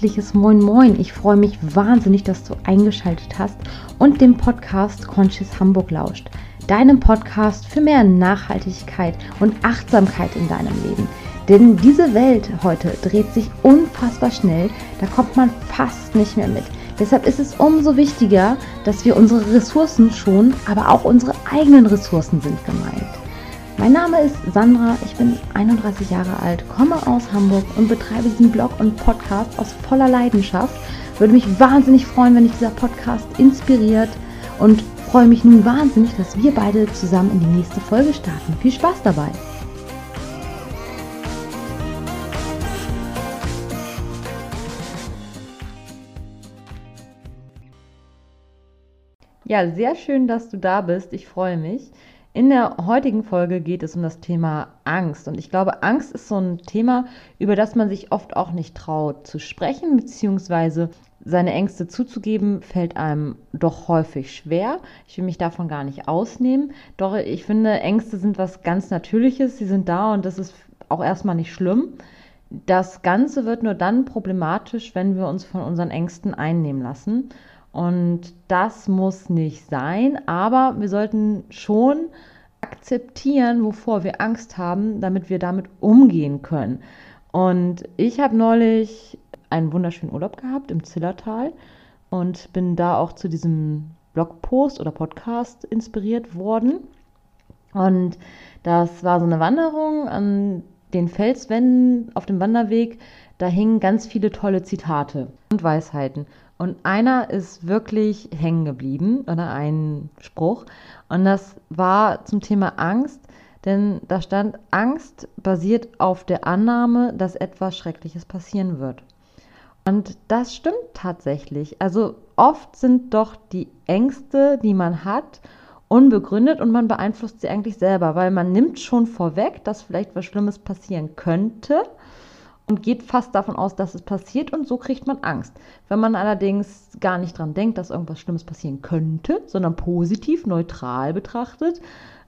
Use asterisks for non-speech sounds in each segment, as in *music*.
herzliches Moin Moin. Ich freue mich wahnsinnig, dass du eingeschaltet hast und dem Podcast Conscious Hamburg lauscht. Deinem Podcast für mehr Nachhaltigkeit und Achtsamkeit in deinem Leben. Denn diese Welt heute dreht sich unfassbar schnell, da kommt man fast nicht mehr mit. Deshalb ist es umso wichtiger, dass wir unsere Ressourcen schonen, aber auch unsere eigenen Ressourcen sind gemeint. Mein Name ist Sandra, ich bin 31 Jahre alt, komme aus Hamburg und betreibe diesen Blog und Podcast aus voller Leidenschaft. Würde mich wahnsinnig freuen, wenn dich dieser Podcast inspiriert und freue mich nun wahnsinnig, dass wir beide zusammen in die nächste Folge starten. Viel Spaß dabei! Ja, sehr schön, dass du da bist. Ich freue mich. In der heutigen Folge geht es um das Thema Angst. Und ich glaube, Angst ist so ein Thema, über das man sich oft auch nicht traut zu sprechen, beziehungsweise seine Ängste zuzugeben, fällt einem doch häufig schwer. Ich will mich davon gar nicht ausnehmen. Doch ich finde, Ängste sind was ganz Natürliches. Sie sind da und das ist auch erstmal nicht schlimm. Das Ganze wird nur dann problematisch, wenn wir uns von unseren Ängsten einnehmen lassen. Und das muss nicht sein, aber wir sollten schon akzeptieren, wovor wir Angst haben, damit wir damit umgehen können. Und ich habe neulich einen wunderschönen Urlaub gehabt im Zillertal und bin da auch zu diesem Blogpost oder Podcast inspiriert worden. Und das war so eine Wanderung an den Felswänden auf dem Wanderweg. Da hingen ganz viele tolle Zitate und Weisheiten. Und einer ist wirklich hängen geblieben oder ein Spruch. Und das war zum Thema Angst, denn da stand, Angst basiert auf der Annahme, dass etwas Schreckliches passieren wird. Und das stimmt tatsächlich. Also oft sind doch die Ängste, die man hat, unbegründet und man beeinflusst sie eigentlich selber, weil man nimmt schon vorweg, dass vielleicht was Schlimmes passieren könnte und geht fast davon aus, dass es passiert und so kriegt man Angst. Wenn man allerdings gar nicht dran denkt, dass irgendwas Schlimmes passieren könnte, sondern positiv, neutral betrachtet,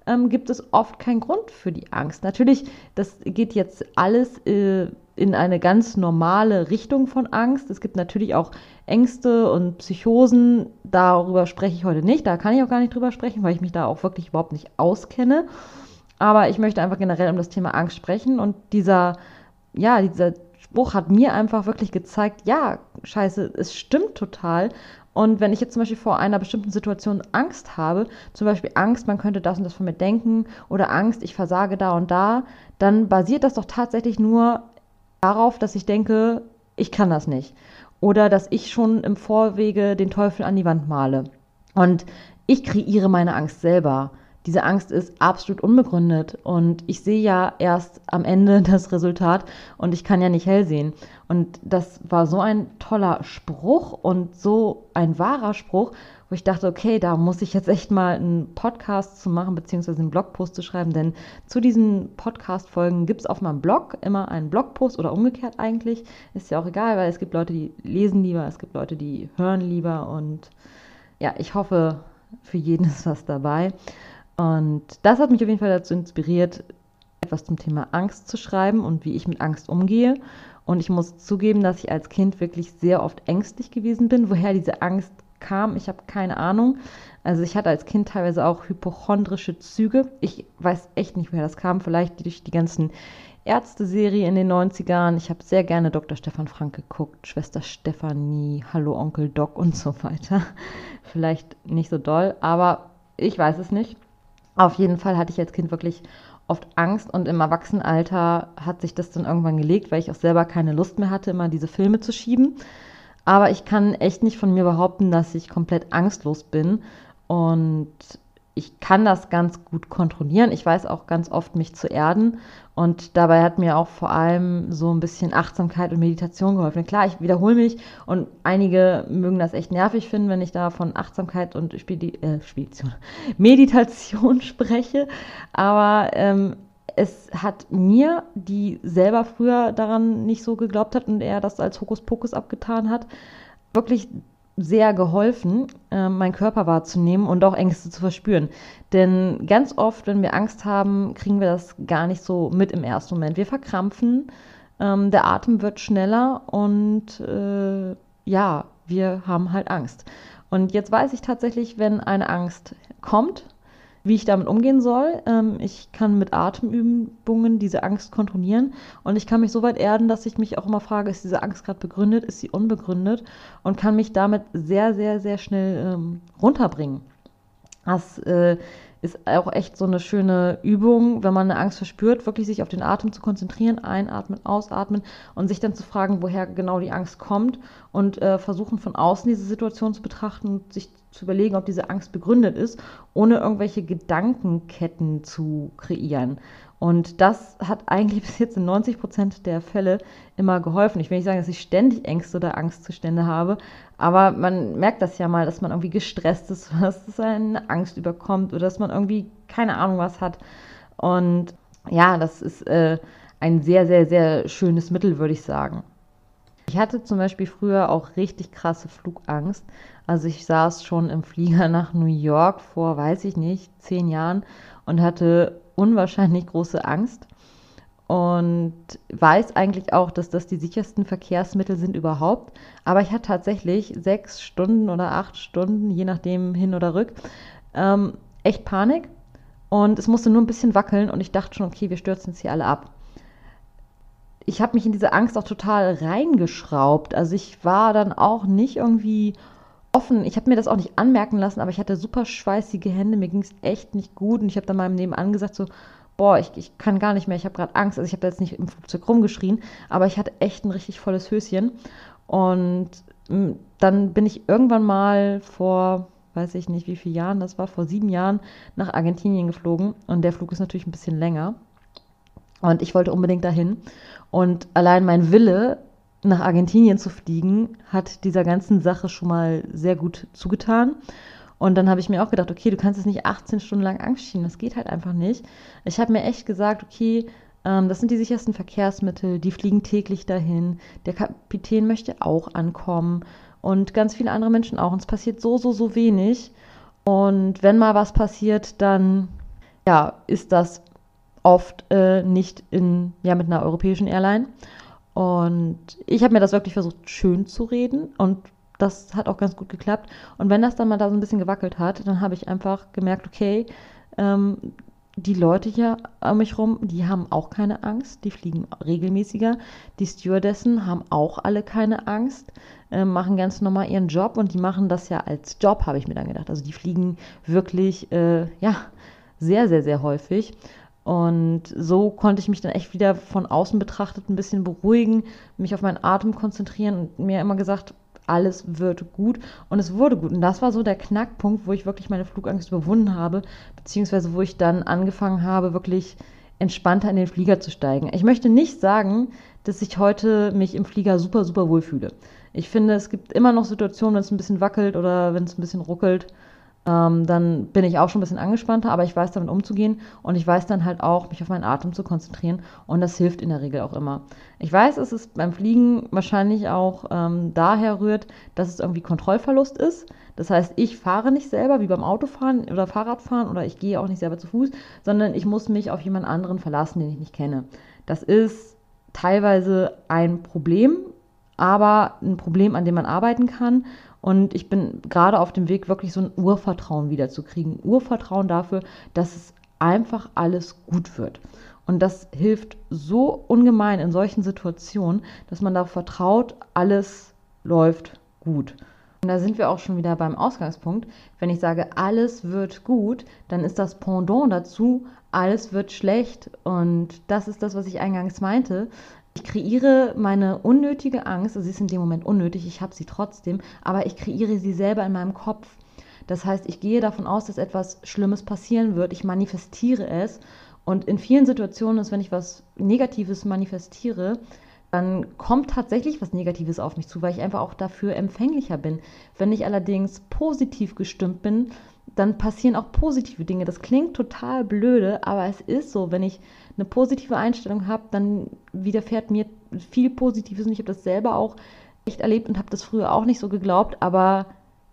ähm, gibt es oft keinen Grund für die Angst. Natürlich, das geht jetzt alles äh, in eine ganz normale Richtung von Angst. Es gibt natürlich auch Ängste und Psychosen. Darüber spreche ich heute nicht. Da kann ich auch gar nicht drüber sprechen, weil ich mich da auch wirklich überhaupt nicht auskenne. Aber ich möchte einfach generell um das Thema Angst sprechen und dieser ja, dieser Spruch hat mir einfach wirklich gezeigt, ja, scheiße, es stimmt total. Und wenn ich jetzt zum Beispiel vor einer bestimmten Situation Angst habe, zum Beispiel Angst, man könnte das und das von mir denken, oder Angst, ich versage da und da, dann basiert das doch tatsächlich nur darauf, dass ich denke, ich kann das nicht. Oder dass ich schon im Vorwege den Teufel an die Wand male. Und ich kreiere meine Angst selber diese Angst ist absolut unbegründet und ich sehe ja erst am Ende *laughs* das Resultat und ich kann ja nicht hell sehen. Und das war so ein toller Spruch und so ein wahrer Spruch, wo ich dachte, okay, da muss ich jetzt echt mal einen Podcast zu machen, beziehungsweise einen Blogpost zu schreiben, denn zu diesen Podcast-Folgen gibt es auf meinem Blog immer einen Blogpost oder umgekehrt eigentlich. Ist ja auch egal, weil es gibt Leute, die lesen lieber, es gibt Leute, die hören lieber und ja, ich hoffe, für jeden *laughs* ist was dabei. Und das hat mich auf jeden Fall dazu inspiriert, etwas zum Thema Angst zu schreiben und wie ich mit Angst umgehe. Und ich muss zugeben, dass ich als Kind wirklich sehr oft ängstlich gewesen bin. *laughs* Woher diese Angst kam, ich habe keine Ahnung. Also ich hatte als Kind teilweise auch hypochondrische Züge. Ich weiß echt nicht, woher das kam. Vielleicht durch die ganzen Ärzte-Serie in den 90ern. Ich habe sehr gerne Dr. Stefan Frank geguckt, Schwester Stefanie, Hallo Onkel Doc und so weiter. *laughs* Vielleicht nicht so doll, aber ich weiß es nicht. Auf jeden Fall hatte ich als Kind wirklich oft Angst und im Erwachsenenalter hat sich das dann irgendwann gelegt, weil ich auch selber keine Lust mehr hatte, immer diese Filme zu schieben. Aber ich kann echt nicht von mir behaupten, dass ich komplett angstlos bin. Und ich kann das ganz gut kontrollieren. Ich weiß auch ganz oft, mich zu erden. Und dabei hat mir auch vor allem so ein bisschen Achtsamkeit und Meditation geholfen. Klar, ich wiederhole mich und einige mögen das echt nervig finden, wenn ich da von Achtsamkeit und Spedi äh, Spedition, *laughs* Meditation spreche. Aber ähm, es hat mir, die selber früher daran nicht so geglaubt hat und er das als Hokuspokus abgetan hat, wirklich sehr geholfen, äh, meinen Körper wahrzunehmen und auch Ängste zu verspüren. Denn ganz oft, wenn wir Angst haben, kriegen wir das gar nicht so mit im ersten Moment. Wir verkrampfen, ähm, der Atem wird schneller und äh, ja, wir haben halt Angst. Und jetzt weiß ich tatsächlich, wenn eine Angst kommt, wie ich damit umgehen soll. Ähm, ich kann mit Atemübungen diese Angst kontrollieren und ich kann mich so weit erden, dass ich mich auch immer frage, ist diese Angst gerade begründet, ist sie unbegründet und kann mich damit sehr, sehr, sehr schnell ähm, runterbringen. Das äh, ist auch echt so eine schöne Übung, wenn man eine Angst verspürt, wirklich sich auf den Atem zu konzentrieren, einatmen, ausatmen und sich dann zu fragen, woher genau die Angst kommt und äh, versuchen von außen diese Situation zu betrachten und sich zu überlegen, ob diese Angst begründet ist, ohne irgendwelche Gedankenketten zu kreieren. Und das hat eigentlich *laughs* bis jetzt in 90 Prozent der Fälle immer geholfen. Ich will nicht sagen, dass ich ständig Ängste oder Angstzustände habe, aber man merkt das ja mal, dass man irgendwie gestresst ist, *laughs* dass es eine Angst überkommt oder dass man irgendwie keine Ahnung was hat. Und ja, das ist äh, ein sehr, sehr, sehr schönes Mittel, würde ich sagen. Ich hatte zum Beispiel früher auch richtig krasse Flugangst. Also ich saß schon im Flieger *laughs* nach New York vor, weiß ich nicht, zehn Jahren und hatte unwahrscheinlich große Angst und weiß eigentlich auch, dass das die sichersten Verkehrsmittel sind überhaupt. Aber ich hatte tatsächlich sechs Stunden oder acht Stunden, je nachdem hin oder rück, ähm, echt Panik. Und es musste nur ein bisschen wackeln und ich dachte schon, okay, wir stürzen jetzt hier alle ab. Ich habe mich in diese Angst auch total reingeschraubt. Also ich war dann auch nicht irgendwie offen. Ich habe mir das auch nicht anmerken lassen, aber ich hatte super schweißige Hände. Mir ging es echt nicht gut. Und ich habe dann meinem Nebenan gesagt, so, boah, ich, ich kann gar nicht mehr, ich habe gerade Angst. Also ich habe jetzt nicht im Flugzeug rumgeschrien, aber ich hatte echt ein richtig volles Höschen. Und hm, dann bin ich irgendwann mal vor, weiß ich nicht, wie viele Jahren das war, vor sieben Jahren nach Argentinien geflogen. Und der Flug ist natürlich ein bisschen länger. Und ich wollte unbedingt dahin. Und allein mein Wille, nach Argentinien zu fliegen, hat dieser ganzen Sache schon mal sehr gut zugetan. Und dann habe ich mir auch gedacht, okay, du kannst jetzt nicht 18 Stunden lang Angst schieben, das geht halt einfach nicht. Ich habe mir echt gesagt, okay, ähm, das sind die sichersten Verkehrsmittel, die fliegen täglich dahin. Der Kapitän möchte auch ankommen und ganz viele andere Menschen auch. Und es passiert so, so, so wenig. Und wenn mal was passiert, dann ja, ist das oft äh, nicht in, ja, mit einer europäischen Airline. Und ich habe mir das wirklich versucht, schön zu reden. Und das hat auch ganz gut geklappt. Und wenn das dann mal da so ein bisschen gewackelt hat, dann habe ich einfach gemerkt, okay, ähm, die Leute hier um mich rum, die haben auch keine Angst, die fliegen regelmäßiger. Die Stewardessen haben auch alle keine Angst, äh, machen ganz normal ihren Job und die machen das ja als Job, habe ich mir dann gedacht. Also die fliegen wirklich, äh, ja, sehr, sehr, sehr häufig. Und so konnte ich mich dann echt wieder von außen betrachtet ein bisschen beruhigen, mich auf meinen Atem konzentrieren und mir immer gesagt, alles wird gut. Und es wurde gut. Und das war so der Knackpunkt, wo ich wirklich meine Flugangst überwunden habe, beziehungsweise wo ich dann angefangen habe, wirklich entspannter in den Flieger zu steigen. Ich möchte nicht sagen, dass ich heute mich im Flieger super, super wohl fühle. Ich finde, es gibt immer noch Situationen, wenn es ein bisschen wackelt oder wenn es ein bisschen ruckelt, ähm, dann bin ich auch schon ein bisschen angespannter, aber ich weiß damit umzugehen und ich weiß dann halt auch, mich auf meinen Atem zu konzentrieren und das hilft in der Regel auch immer. Ich weiß, es beim Fliegen wahrscheinlich auch ähm, daher rührt, dass es irgendwie Kontrollverlust ist. Das heißt, ich fahre nicht selber wie beim Autofahren oder Fahrradfahren oder ich gehe auch nicht selber zu Fuß, sondern ich muss mich auf jemand anderen verlassen, den ich nicht kenne. Das ist teilweise ein Problem, aber ein Problem, an dem man arbeiten kann und ich bin gerade auf dem Weg, wirklich so ein Urvertrauen wiederzukriegen. Urvertrauen dafür, dass es einfach alles gut wird. Und das hilft so ungemein in solchen Situationen, dass man da vertraut, alles läuft gut. Und da sind wir auch schon wieder beim Ausgangspunkt. Wenn ich sage, alles wird gut, dann ist das Pendant dazu, alles wird schlecht. Und das ist das, was ich eingangs meinte. Ich kreiere meine unnötige Angst, also sie ist in dem Moment unnötig, ich habe sie trotzdem, aber ich kreiere sie selber in meinem Kopf. Das heißt, ich gehe davon aus, dass etwas Schlimmes passieren wird, ich manifestiere es und in vielen Situationen ist, wenn ich was Negatives manifestiere, dann kommt tatsächlich was Negatives auf mich zu, weil ich einfach auch dafür empfänglicher bin. Wenn ich allerdings positiv gestimmt bin, dann passieren auch positive Dinge. Das klingt total blöde, aber es ist so. Wenn ich eine positive Einstellung habe, dann widerfährt mir viel Positives und ich habe das selber auch echt erlebt und habe das früher auch nicht so geglaubt, aber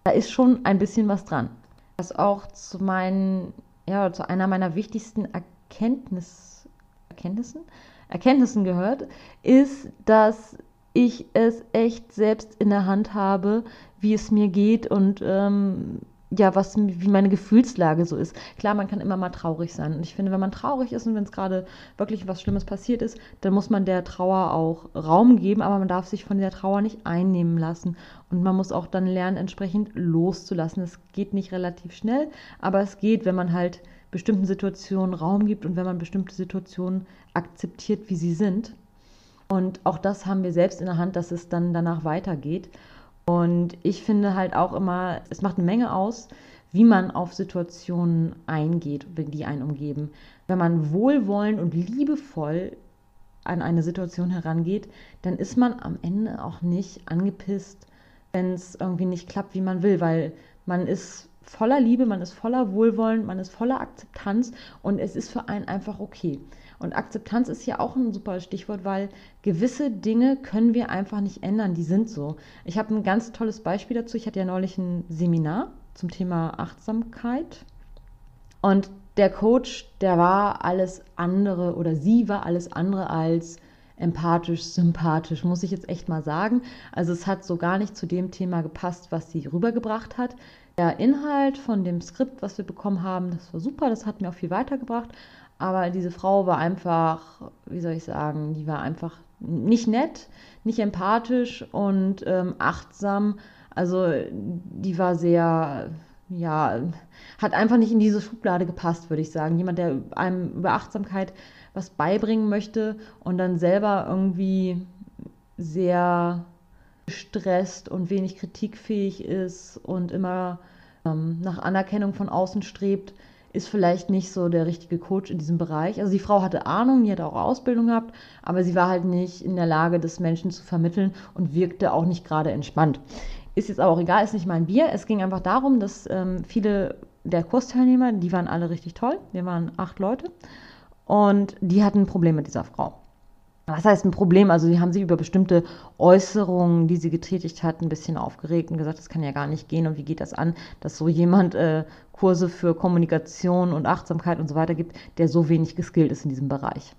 da ist schon ein bisschen was dran. Was auch zu meinen, ja, zu einer meiner wichtigsten Erkenntnis, Erkenntnissen Erkenntnissen gehört, ist, dass ich es echt selbst in der Hand habe, wie es mir geht und ähm, ja, was, wie meine Gefühlslage so ist. Klar, man kann immer mal traurig sein. Und ich finde, wenn man traurig ist und wenn es gerade wirklich was Schlimmes passiert ist, dann muss man der Trauer auch Raum geben, aber man darf sich von der Trauer nicht einnehmen lassen. Und man muss auch dann lernen, entsprechend loszulassen. Es geht nicht relativ schnell, aber es geht, wenn man halt bestimmten Situationen Raum gibt und wenn man bestimmte Situationen akzeptiert, wie sie sind. Und auch das haben wir selbst in der Hand, dass es dann danach weitergeht. Und ich finde halt auch immer, es macht eine Menge aus, wie man auf Situationen eingeht, die einen umgeben. Wenn man wohlwollend und liebevoll an eine Situation herangeht, dann ist man am Ende auch nicht angepisst, wenn es irgendwie nicht klappt, wie man will, weil man ist voller Liebe, man ist voller Wohlwollen, man ist voller Akzeptanz und es ist für einen einfach okay. Und Akzeptanz ist ja auch ein super Stichwort, weil gewisse Dinge können wir einfach nicht ändern, die sind so. Ich habe ein ganz tolles Beispiel dazu. Ich hatte ja neulich ein Seminar zum Thema Achtsamkeit. Und der Coach, der war alles andere oder sie war alles andere als empathisch, sympathisch, muss ich jetzt echt mal sagen. Also es hat so gar nicht zu dem Thema gepasst, was sie rübergebracht hat. Der Inhalt von dem Skript, was wir bekommen haben, das war super, das hat mir auch viel weitergebracht. Aber diese Frau war einfach, wie soll ich sagen, die war einfach nicht nett, nicht empathisch und ähm, achtsam. Also die war sehr, ja, hat einfach nicht in diese Schublade gepasst, würde ich sagen. Jemand, der einem über Achtsamkeit was beibringen möchte und dann selber irgendwie sehr gestresst und wenig kritikfähig ist und immer ähm, nach Anerkennung von außen strebt, ist vielleicht nicht so der richtige Coach in diesem Bereich. Also die Frau hatte Ahnung, die hatte auch Ausbildung gehabt, aber sie war halt nicht in der Lage, das Menschen zu vermitteln und wirkte auch nicht gerade entspannt. Ist jetzt aber auch egal, ist nicht mein Bier. Es ging einfach darum, dass ähm, viele der Kursteilnehmer, die waren alle richtig toll. Wir waren acht Leute und die hatten ein Problem mit dieser Frau. Was heißt ein Problem? Also, die haben sich über bestimmte Äußerungen, die sie getätigt hat, ein bisschen aufgeregt und gesagt, das kann ja gar nicht gehen und wie geht das an, dass so jemand äh, Kurse für Kommunikation und Achtsamkeit und so weiter gibt, der so wenig geskillt ist in diesem Bereich.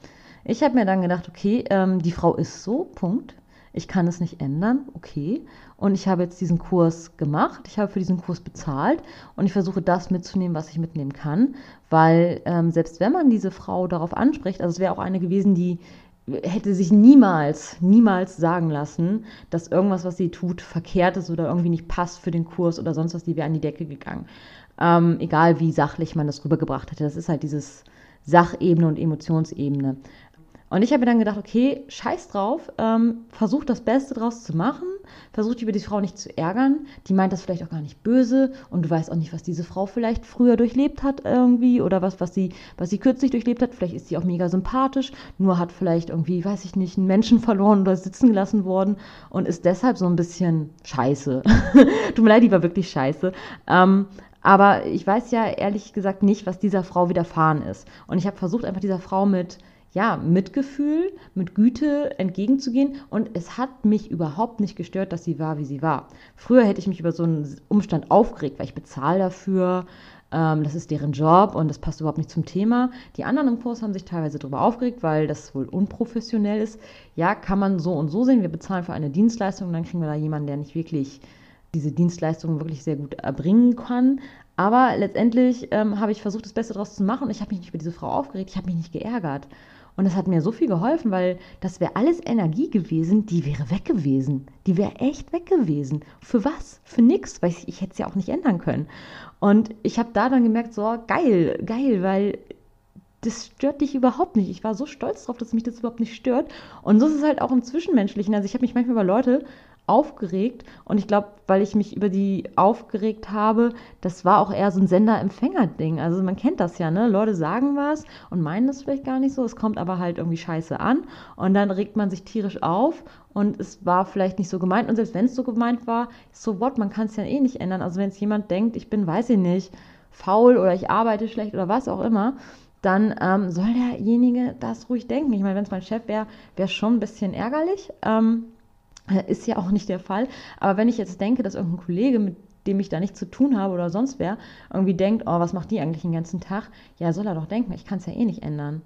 Ich habe mir dann gedacht, okay, ähm, die Frau ist so, Punkt. Ich kann es nicht ändern, okay. Und ich habe jetzt diesen Kurs gemacht, ich habe für diesen Kurs bezahlt und ich versuche das mitzunehmen, was ich mitnehmen kann, weil ähm, selbst wenn man diese Frau darauf anspricht, also es wäre auch eine gewesen, die hätte sich niemals, niemals sagen lassen, dass irgendwas, was sie tut, verkehrt ist oder irgendwie nicht passt für den Kurs oder sonst was, die wäre an die Decke gegangen. Ähm, egal wie sachlich man das rübergebracht hätte. Das ist halt dieses Sachebene und Emotionsebene. Und ich habe mir dann gedacht, okay, scheiß drauf, ähm, versuch das Beste draus zu machen, versuch dich über die Frau nicht zu ärgern. Die meint das vielleicht auch gar nicht böse und du weißt auch nicht, was diese Frau vielleicht früher durchlebt hat irgendwie oder was, was sie, was sie kürzlich durchlebt hat. Vielleicht ist sie auch mega sympathisch, nur hat vielleicht irgendwie, weiß ich nicht, einen Menschen verloren oder sitzen gelassen worden und ist deshalb so ein bisschen scheiße. *laughs* Tut mir leid, die war wirklich scheiße. Ähm, aber ich weiß ja ehrlich gesagt nicht, was dieser Frau widerfahren ist. Und ich habe versucht, einfach dieser Frau mit ja, Mitgefühl, mit Güte entgegenzugehen. Und es hat mich überhaupt nicht gestört, dass sie war, wie sie war. Früher hätte ich mich über so einen Umstand aufgeregt, weil ich bezahle dafür. Ähm, das ist deren Job und das passt überhaupt nicht zum Thema. Die anderen im Kurs haben sich teilweise darüber aufgeregt, weil das wohl unprofessionell ist. Ja, kann man so und so sehen. Wir bezahlen für eine Dienstleistung und dann kriegen wir da jemanden, der nicht wirklich diese Dienstleistung wirklich sehr gut erbringen kann. Aber letztendlich ähm, habe ich versucht, das Beste daraus zu machen und ich habe mich nicht über diese Frau aufgeregt, ich habe mich nicht geärgert. Und das hat mir so viel geholfen, weil das wäre alles Energie gewesen, die wäre weg gewesen. Die wäre echt weg gewesen. Für was? Für nichts, weil ich, ich hätte es ja auch nicht ändern können. Und ich habe da dann gemerkt, so geil, geil, weil das stört dich überhaupt nicht. Ich war so stolz darauf, dass mich das überhaupt nicht stört. Und so ist es halt auch im Zwischenmenschlichen. Also ich habe mich manchmal über Leute aufgeregt und ich glaube, weil ich mich über die aufgeregt habe, das war auch eher so ein Sender-Empfänger-Ding. Also man kennt das ja, ne? Leute sagen was und meinen das vielleicht gar nicht so, es kommt aber halt irgendwie scheiße an und dann regt man sich tierisch auf und es war vielleicht nicht so gemeint und selbst wenn es so gemeint war, so what, man kann es ja eh nicht ändern. Also wenn es jemand denkt, ich bin, weiß ich nicht, faul oder ich arbeite schlecht oder was auch immer, dann ähm, soll derjenige das ruhig denken. Ich meine, wenn es mein Chef wäre, wäre es schon ein bisschen ärgerlich. Ähm, ist ja auch nicht der Fall. Aber wenn ich jetzt denke, dass irgendein Kollege, mit dem ich da nichts zu tun habe oder sonst wer, irgendwie denkt, oh, was macht die eigentlich den ganzen Tag? Ja, soll er doch denken, ich kann es ja eh nicht ändern.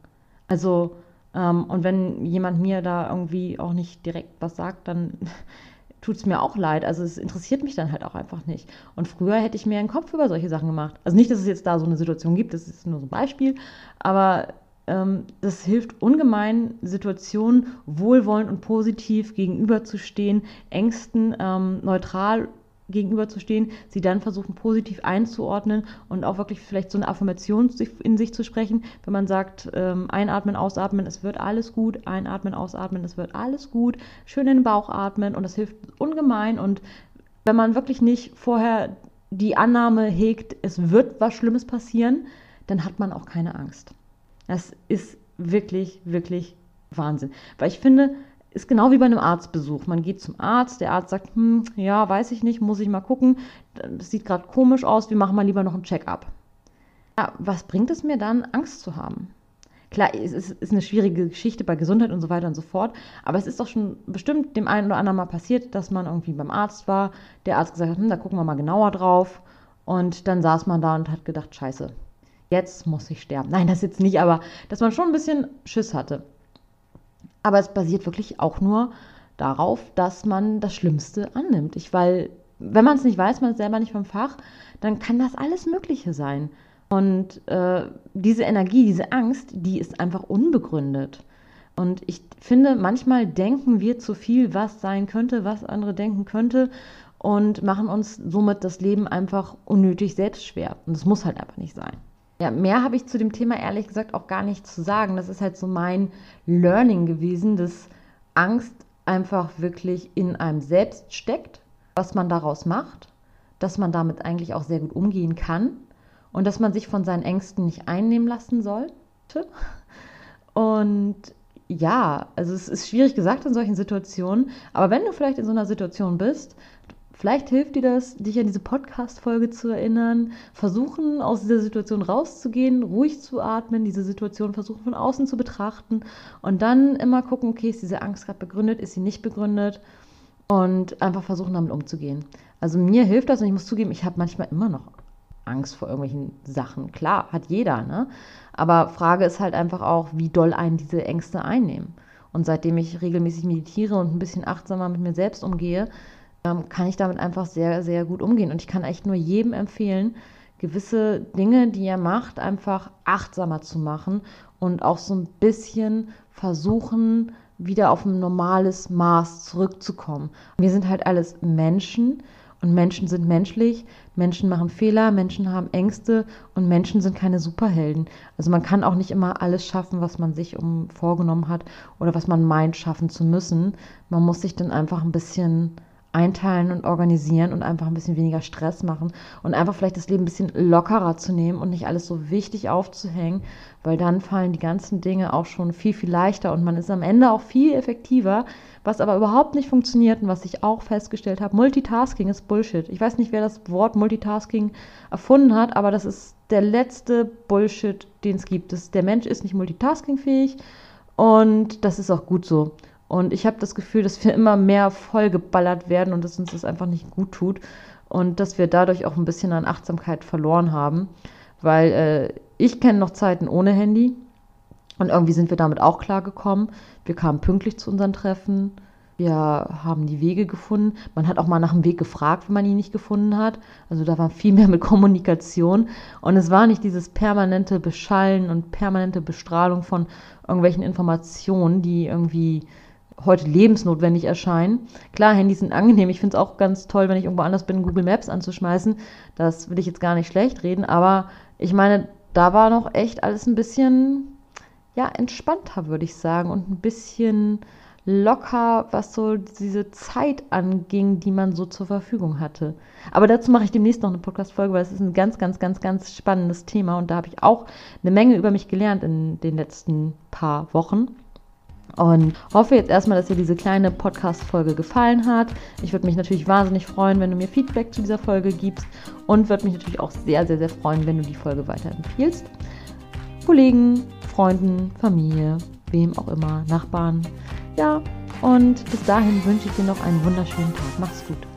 Also Ähm, und wenn jemand mir da irgendwie auch nicht direkt was sagt, dann *laughs* tut es mir auch leid. Also es interessiert mich dann halt auch einfach nicht. Und früher hätte ich mir einen Kopf über solche Sachen gemacht. Also nicht, dass es jetzt da so eine Situation gibt, das ist nur so ein Beispiel, aber das hilft ungemein, Situationen wohlwollend und positiv gegenüberzustehen, Ängsten ähm, neutral gegenüberzustehen, sie dann versuchen positiv einzuordnen und auch wirklich vielleicht so eine Affirmation in sich zu sprechen, wenn man sagt, ähm, einatmen, ausatmen, es wird alles gut, einatmen, ausatmen, es wird alles gut, schön in den Bauch atmen und das hilft ungemein und wenn man wirklich nicht vorher die Annahme hegt, es wird was Schlimmes passieren, dann hat man auch keine Angst. Das ist wirklich, wirklich Wahnsinn. Weil ich finde, ist genau wie bei einem Arztbesuch. Man geht zum Arzt, der Arzt sagt, hm, ja, weiß ich nicht, muss ich mal gucken. Das sieht gerade komisch aus, wir machen mal lieber noch einen Check-up. Ja, was bringt es mir dann, Angst zu haben? Klar, es ist eine schwierige Geschichte bei Gesundheit und so weiter und so fort, aber es ist doch schon bestimmt dem einen oder anderen mal passiert, dass man irgendwie beim Arzt war, der Arzt gesagt hat, hm, da gucken wir mal genauer drauf und dann saß man da und hat gedacht, scheiße, jetzt muss ich sterben. Nein, das jetzt nicht, aber dass man schon ein bisschen Schiss hatte. Aber es basiert wirklich auch nur darauf, dass man das Schlimmste annimmt. Ich, weil, wenn man es nicht weiß, man ist selber nicht vom Fach, dann kann das alles Mögliche sein. Und äh, diese Energie, diese Angst, die ist einfach unbegründet. Und ich finde, manchmal denken wir zu viel, was sein könnte, was andere denken könnte und machen uns somit das Leben einfach unnötig selbst schwer. Und das muss halt einfach nicht sein. Ja, mehr habe ich zu dem Thema ehrlich gesagt auch gar nicht zu sagen. Das ist halt so mein Learning gewesen, dass Angst einfach wirklich in einem selbst steckt, was man daraus macht, dass man damit eigentlich auch sehr gut umgehen kann und dass man sich von seinen Ängsten nicht einnehmen lassen sollte. Und ja, also es ist schwierig gesagt in solchen Situationen, aber wenn du vielleicht in so einer Situation bist, Vielleicht hilft dir das, dich an diese Podcast-Folge zu erinnern, versuchen, aus dieser Situation rauszugehen, ruhig zu atmen, diese Situation versuchen von außen zu betrachten und dann immer gucken, okay, ist diese Angst gerade begründet, ist sie nicht begründet und einfach versuchen, damit umzugehen. Also mir hilft das und ich muss zugeben, ich habe manchmal immer noch Angst vor irgendwelchen Sachen. Klar, hat jeder, ne? Aber Frage ist halt einfach auch, wie doll einen diese Ängste einnehmen. Und seitdem ich regelmäßig meditiere und ein bisschen achtsamer mit mir selbst umgehe, ähm, kann ich damit einfach sehr, sehr gut umgehen. Und ich kann echt nur jedem empfehlen, gewisse Dinge, die er macht, einfach achtsamer zu machen und auch so ein bisschen versuchen, wieder auf ein normales Maß zurückzukommen. Wir sind halt alles Menschen und Menschen sind menschlich, Menschen machen Fehler, Menschen haben Ängste und Menschen sind keine Superhelden. Also man kann auch nicht immer alles schaffen, was man sich um vorgenommen hat oder was man meint schaffen zu müssen. Man muss sich dann einfach ein bisschen einteilen und organisieren und einfach ein bisschen weniger Stress machen und einfach vielleicht das Leben ein bisschen lockerer zu nehmen und nicht alles so wichtig aufzuhängen, weil dann fallen die ganzen Dinge auch schon viel, viel leichter und man ist am Ende auch viel effektiver, was aber überhaupt nicht funktioniert und was ich auch festgestellt habe, Multitasking ist Bullshit. Ich weiß nicht, wer das Wort Multitasking erfunden hat, aber das ist der letzte Bullshit, den es gibt. Das, der Mensch ist nicht multitaskingfähig und das ist auch gut so. Und ich habe das Gefühl, dass wir immer mehr vollgeballert werden und dass uns das einfach nicht gut tut und dass wir dadurch auch ein bisschen an Achtsamkeit verloren haben, weil äh, ich kenne noch Zeiten ohne Handy und irgendwie sind wir damit auch klargekommen. Wir kamen pünktlich zu unseren Treffen. Wir haben die Wege gefunden. Man hat auch mal nach dem Weg gefragt, wenn man ihn nicht gefunden hat. Also da war viel mehr mit Kommunikation. Und es war nicht dieses permanente Beschallen und permanente Bestrahlung von irgendwelchen Informationen, die irgendwie heute lebensnotwendig erscheinen. Klar, Handys sind angenehm. Ich finde es auch ganz toll, wenn ich irgendwo anders bin, Google Maps anzuschmeißen. Das will ich jetzt gar nicht schlecht reden, aber ich meine, da war noch echt alles ein bisschen, ja, entspannter, würde ich sagen, und ein bisschen locker, was so diese Zeit anging, die man so zur Verfügung hatte. Aber dazu mache ich demnächst noch eine Podcast-Folge, weil es ist ein ganz, ganz, ganz, ganz spannendes Thema und da habe ich auch eine Menge über mich gelernt in den letzten paar Wochen. Und hoffe jetzt erstmal, dass dir diese kleine Podcast-Folge gefallen hat. Ich würde mich natürlich wahnsinnig freuen, wenn du mir Feedback zu dieser Folge gibst und würde mich natürlich auch sehr, sehr, sehr freuen, wenn du die Folge weiterempfiehlst. Kollegen, Freunden, Familie, wem auch immer, Nachbarn. Ja, und bis dahin wünsche ich dir noch einen wunderschönen Tag. Mach's gut.